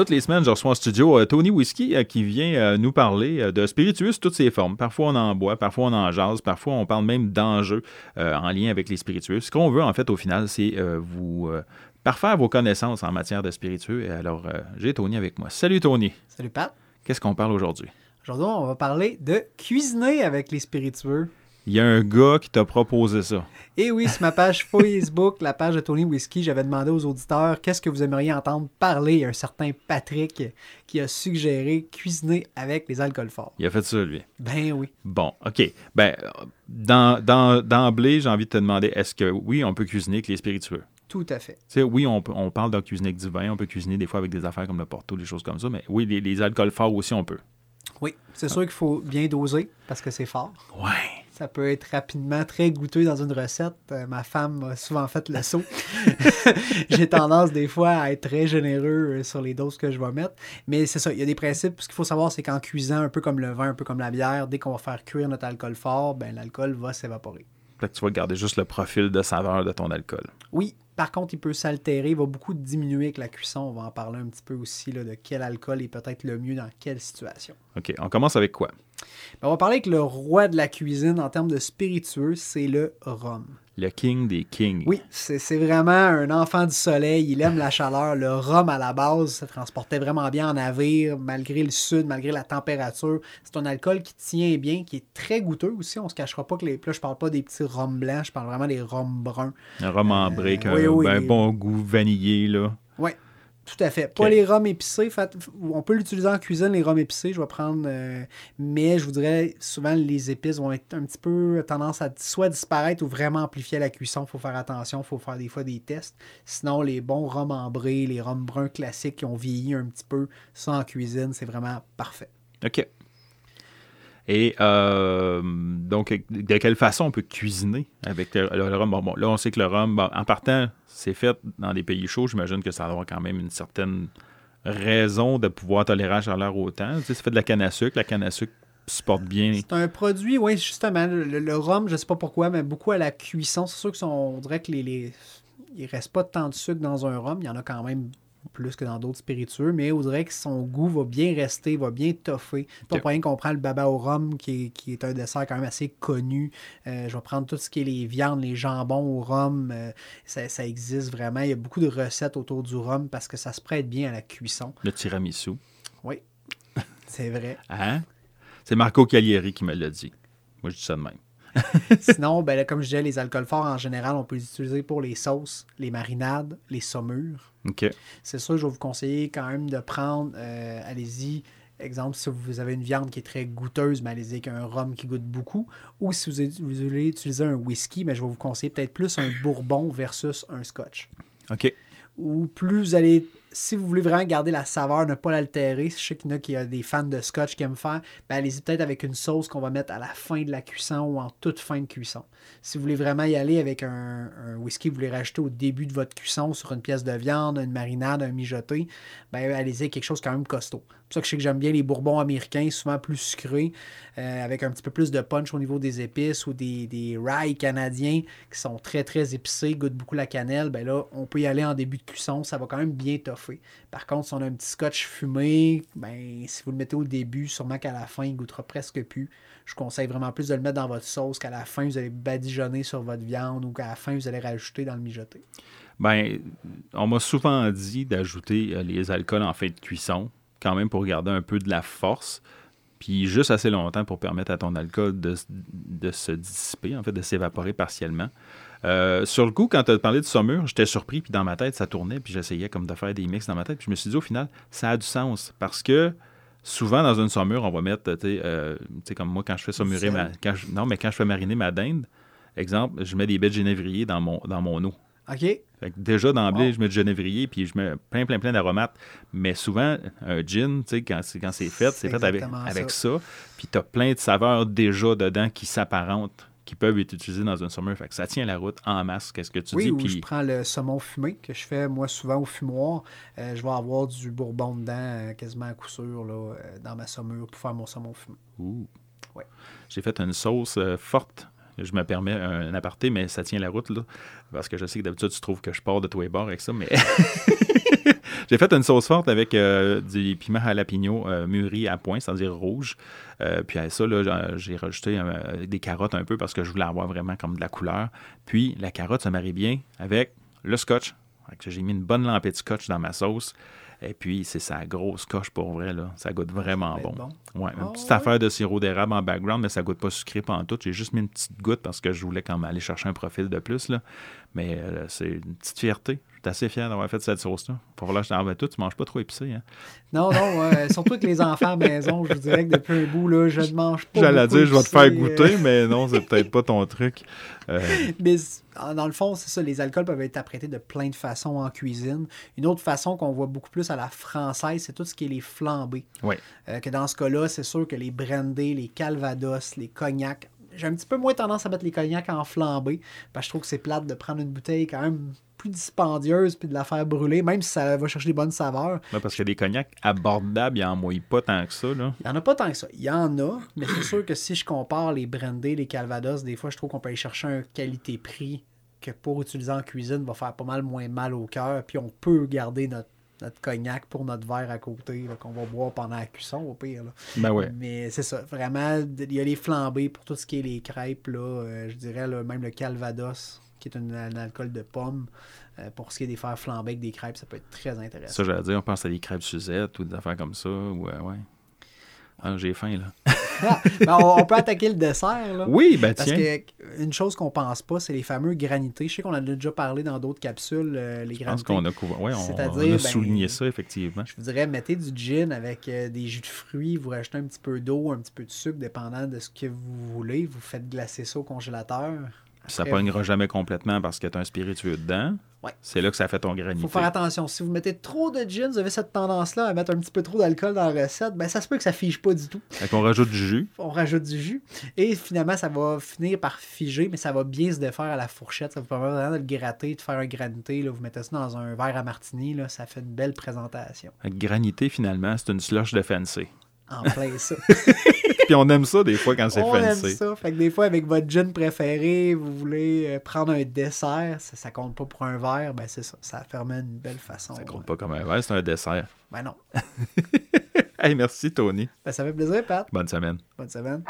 toutes les semaines, je reçois en studio euh, Tony Whisky euh, qui vient euh, nous parler de spiritueux sous toutes ses formes. Parfois, on en boit, parfois, on en jase, parfois, on parle même d'enjeux en lien avec les spiritueux. Ce qu'on veut, en fait, au final, c'est vous parfaire vos connaissances en matière de spiritueux. Et alors, j'ai Tony avec moi. Salut, Tony. Salut, Pat. Qu'est-ce qu'on parle aujourd'hui? Aujourd'hui, on va parler de cuisiner avec les spiritueux il y a un gars qui t'a proposé ça. Et eh oui, sur ma page Facebook, la page de Tony Whiskey, j'avais demandé aux auditeurs qu'est-ce que vous aimeriez entendre parler? Un certain Patrick qui a suggéré cuisiner avec les alcools forts. Il a fait ça, lui. Ben oui. Bon, OK. Ben, d'emblée, dans, d'emblée, j'ai envie de te demander est-ce que oui, on peut cuisiner avec les spiritueux? Tout à fait. sais, oui, on, on parle de cuisiner avec du vin, on peut cuisiner des fois avec des affaires comme le porto, des choses comme ça, mais oui, les, les alcools forts aussi, on peut. Oui, c'est sûr qu'il faut bien doser parce que c'est fort. Ouais. Ça peut être rapidement très goûteux dans une recette. Euh, ma femme a souvent fait le saut. J'ai tendance des fois à être très généreux euh, sur les doses que je vais mettre. Mais c'est ça, il y a des principes. Ce qu'il faut savoir, c'est qu'en cuisant, un peu comme le vin, un peu comme la bière, dès qu'on va faire cuire notre alcool fort, ben, l'alcool va s'évaporer. que tu vas garder juste le profil de saveur de ton alcool. Oui, par contre, il peut s'altérer, il va beaucoup diminuer avec la cuisson. On va en parler un petit peu aussi là, de quel alcool est peut-être le mieux dans quelle situation. OK, on commence avec quoi? Ben, on va parler avec le roi de la cuisine en termes de spiritueux, c'est le rhum. Le king des kings. Oui, c'est vraiment un enfant du soleil. Il aime la chaleur. Le rhum, à la base, se transportait vraiment bien en navire, malgré le sud, malgré la température. C'est un alcool qui tient bien, qui est très goûteux aussi. On se cachera pas que les. Là, je parle pas des petits rhums blancs, je parle vraiment des rhums bruns. Un rhum en brique, euh, un bon goût vanillé, là. Oui, tout à fait. Pas les rhums épicés. on peut l'utiliser en cuisine, les rhums épicés. Je vais prendre. Euh, mais je vous dirais, souvent, les épices vont être un petit peu tendance à soit disparaître ou vraiment amplifier la cuisson. Il faut faire attention. Il faut faire des fois des tests. Sinon, les bons rhums ambrés, les rhums bruns classiques qui ont vieilli un petit peu, ça en cuisine, c'est vraiment parfait. OK. Et euh, donc, de quelle façon on peut cuisiner avec le, rhum? Bon, là, on sait que le rhum, en partant, c'est fait dans des pays chauds. J'imagine que ça doit avoir quand même une certaine raison de pouvoir tolérer la chaleur autant. Tu sais, c'est fait de la canne à sucre. La canne à sucre supporte bien. C'est un produit, oui, justement. Le, rhum, je ne sais pas pourquoi, mais beaucoup à la cuisson. C'est sûr qu'on dirait que les, les... il reste pas tant de sucre dans un rhum. Il y en a quand même plus que dans d'autres spiritueux, mais on dirait que son goût va bien rester, va bien toffer. Pas pour rien qu'on prend le baba au rhum, qui est, un dessert quand même assez connu. Euh, je vais prendre tout ce qui est les viandes, les jambons au rhum. Euh, ça, existe vraiment. Il y a beaucoup de recettes autour du rhum parce que ça se prête bien à la cuisson. Le tiramisu. Oui, c'est vrai. Hein? C'est Marco Cagliari qui me l'a dit. Moi, je dis ça de même. Sinon, ben comme je disais, les alcools forts en général, on peut les utiliser pour les sauces, les marinades, les saumures. C'est sûr, je vais vous conseiller quand même de prendre, euh, allez-y, exemple, si vous avez une viande qui est très goûteuse, mais allez-y avec un rhum qui goûte beaucoup. Ou si vous, voulez utiliser un whisky, mais je vais vous conseiller peut-être plus un bourbon versus un scotch. OK. Ou plus vous allez si vous voulez vraiment garder la saveur, ne pas l'altérer, je sais qu'il y en a a des fans de scotch qui aiment faire, ben allez-y peut-être avec une sauce qu'on va mettre à la fin de la cuisson ou en toute fin de cuisson. Si vous voulez vraiment y aller avec un, whisky que vous voulez rajouter au début de votre cuisson sur une pièce de viande, une marinade, un mijoté, ben allez-y avec quelque chose quand même costaud. C'est pour ça que je sais que j'aime bien les bourbons américains, souvent plus sucrés, euh, avec un petit peu plus de punch au niveau des épices ou des, des rye canadiens qui sont très très épicés, goûtent beaucoup la cannelle. Ben là, on peut y aller en début de cuisson, ça va quand même bien toffer. Par contre, si on a un petit scotch fumé, ben si vous le mettez au début, sûrement qu'à la fin, il goûtera presque plus. Je conseille vraiment plus de le mettre dans votre sauce qu'à la fin, vous allez badigeonner sur votre viande ou qu'à la fin, vous allez rajouter dans le mijoté. Ben, on m'a souvent dit d'ajouter euh, les alcools en fin de cuisson quand même pour garder un peu de la force, puis juste assez longtemps pour permettre à ton alcool de, se dissiper, en fait, de s'évaporer partiellement. Euh, sur le coup, quand tu as parlé de saumure, j'étais surpris, puis dans ma tête, ça tournait, puis j'essayais comme de faire des mix dans ma tête, puis je me suis dit au final, ça a du sens, parce que souvent dans une saumure, on va mettre, tu sais, euh, comme moi quand je fais saumurer ma, non, mais quand je fais mariner ma dinde, exemple, je mets des baies de génévrier dans mon, dans mon eau. OK. déjà d'emblée, je mets du genévrier puis je mets plein, plein, plein d'aromates. Mais souvent, un gin, quand c'est, quand c'est fait, c'est fait avec, avec ça. Puis tu as plein de saveurs déjà dedans qui s'apparentent qui peuvent être utilisées dans un saumur. Fait que ça tient la route en masse, qu'est-ce que tu dis. Oui, je prends le saumon fumé que je fais moi souvent au fumoir. Euh, je vais avoir du bourbon dedans, euh, quasiment à coup sûr, là, euh, dans ma saumure pour faire mon saumon fumé. Ouh. Ouais. J'ai fait une sauce forte je me permets un aparté, mais ça tient la route, là. Parce que je sais que d'habitude, tu trouves que je pars de tous les bords avec ça, mais. J'ai fait une sauce forte avec euh, du piment jalapeno euh, mûri à point, c'est-à-dire rouge. Euh, puis à ça, j'ai rajouté euh, des carottes un peu parce que je voulais avoir vraiment comme de la couleur. Puis la carotte, ça marie bien avec le scotch. J'ai mis une bonne lampée de scotch dans ma sauce. Et puis, c'est sa grosse coche pour vrai. Là. Ça goûte vraiment Ça bon. Ouais, une Ah petite ouais? affaire de sirop d'érable en background, mais ça goûte pas sucré pendant tout. J'ai juste mis une petite goutte parce que je voulais quand même aller chercher un profil de plus. Là. Mais euh, c'est une petite fierté. Suis assez fier d'avoir fait cette sauce-là. Pour voilà, je t'en vais tout, tu manges pas trop épicé. Hein? Non, non, euh, surtout avec les enfants à la maison, je vous dirais que depuis un bout, là, je ne mange pas. J'allais dire, je vais te faire goûter, mais non, c'est peut-être pas ton truc. Euh, Mais c- dans le fond, c'est ça, les alcools peuvent être apprêtés de plein de façons en cuisine. Une autre façon qu'on voit beaucoup plus à la française, c'est tout ce qui est les flambés. ouais. Euh, que dans ce cas-là, c'est sûr que les brandés, les calvados, les cognacs, j'ai un petit peu moins tendance à mettre les cognacs en flambé, parce que je trouve que c'est plate de prendre une bouteille quand même plus dispendieuse puis de la faire brûler, même si ça va chercher des bonnes saveurs. Ouais, parce que des cognacs abordables, ils en mouillent pas tant que ça. Là. Il n'y en a pas tant que ça. Il y en a, mais c'est sûr que si je compare les brandés, les calvados, des fois, je trouve qu'on peut aller chercher un qualité-prix que pour utiliser en cuisine va faire pas mal moins mal au cœur. Puis on peut garder notre, notre cognac pour notre verre à côté qu'on va boire pendant la cuisson, au pire. là. Ben ouais. Mais c'est ça. Vraiment, il y a les flambés pour tout ce qui est les crêpes. Là, euh, je dirais là, même le calvados, qui est un alcool de pomme. euh, pour ce qui est des fers flambés avec des crêpes, ça peut être très intéressant. Ça, j'allais dire, on pense à des crêpes Suzette ou des affaires comme ça. Ou, euh, ouais. Ah, j'ai faim, là. Ben, on, on peut attaquer le dessert. Là. Oui, ben Parce tiens. que une chose qu'on pense pas, c'est les fameux granités. Je sais qu'on en a déjà parlé dans d'autres capsules, euh, les Je pense granités. qu'on a couvert. Ouais, on, on a ben, souligné ça, effectivement. Je vous dirais, mettez du gin avec euh, des jus de fruits, vous rajoutez un petit peu d'eau, un petit peu de sucre, dépendant de ce que vous voulez. Vous faites glacer ça au congélateur. Ça pognera jamais complètement parce que tu as un spiritueux dedans. Ouais. C'est là que ça fait ton Il granité. faut faire attention. Si vous mettez trop de gin, vous avez cette tendance-là à mettre un petit peu trop d'alcool dans la recette, ben ça se peut que ça fige pas du tout. Fait qu'on rajoute du jus. On rajoute du jus. Et finalement, ça va finir par figer, mais ça va bien se défaire à la fourchette. Ça vous permet vraiment de le gratter, de faire un granité. Là. Vous mettez ça dans un verre à martini, là, ça fait une belle présentation. Que Granité, finalement, c'est une slush de fancy. En plein ça. Puis on aime ça des fois quand c'est On aime fancy. ça. Fait que des fois, avec votre gin préféré, vous voulez euh, prendre un dessert, ça, ça compte pas pour un verre, ben c'est ça. Ça permet une belle façon. Ça compte pas comme un verre, c'est un dessert. Ben non. Hey, merci Tony. Ben, ça fait plaisir, Pat. Bonne semaine. Bonne semaine.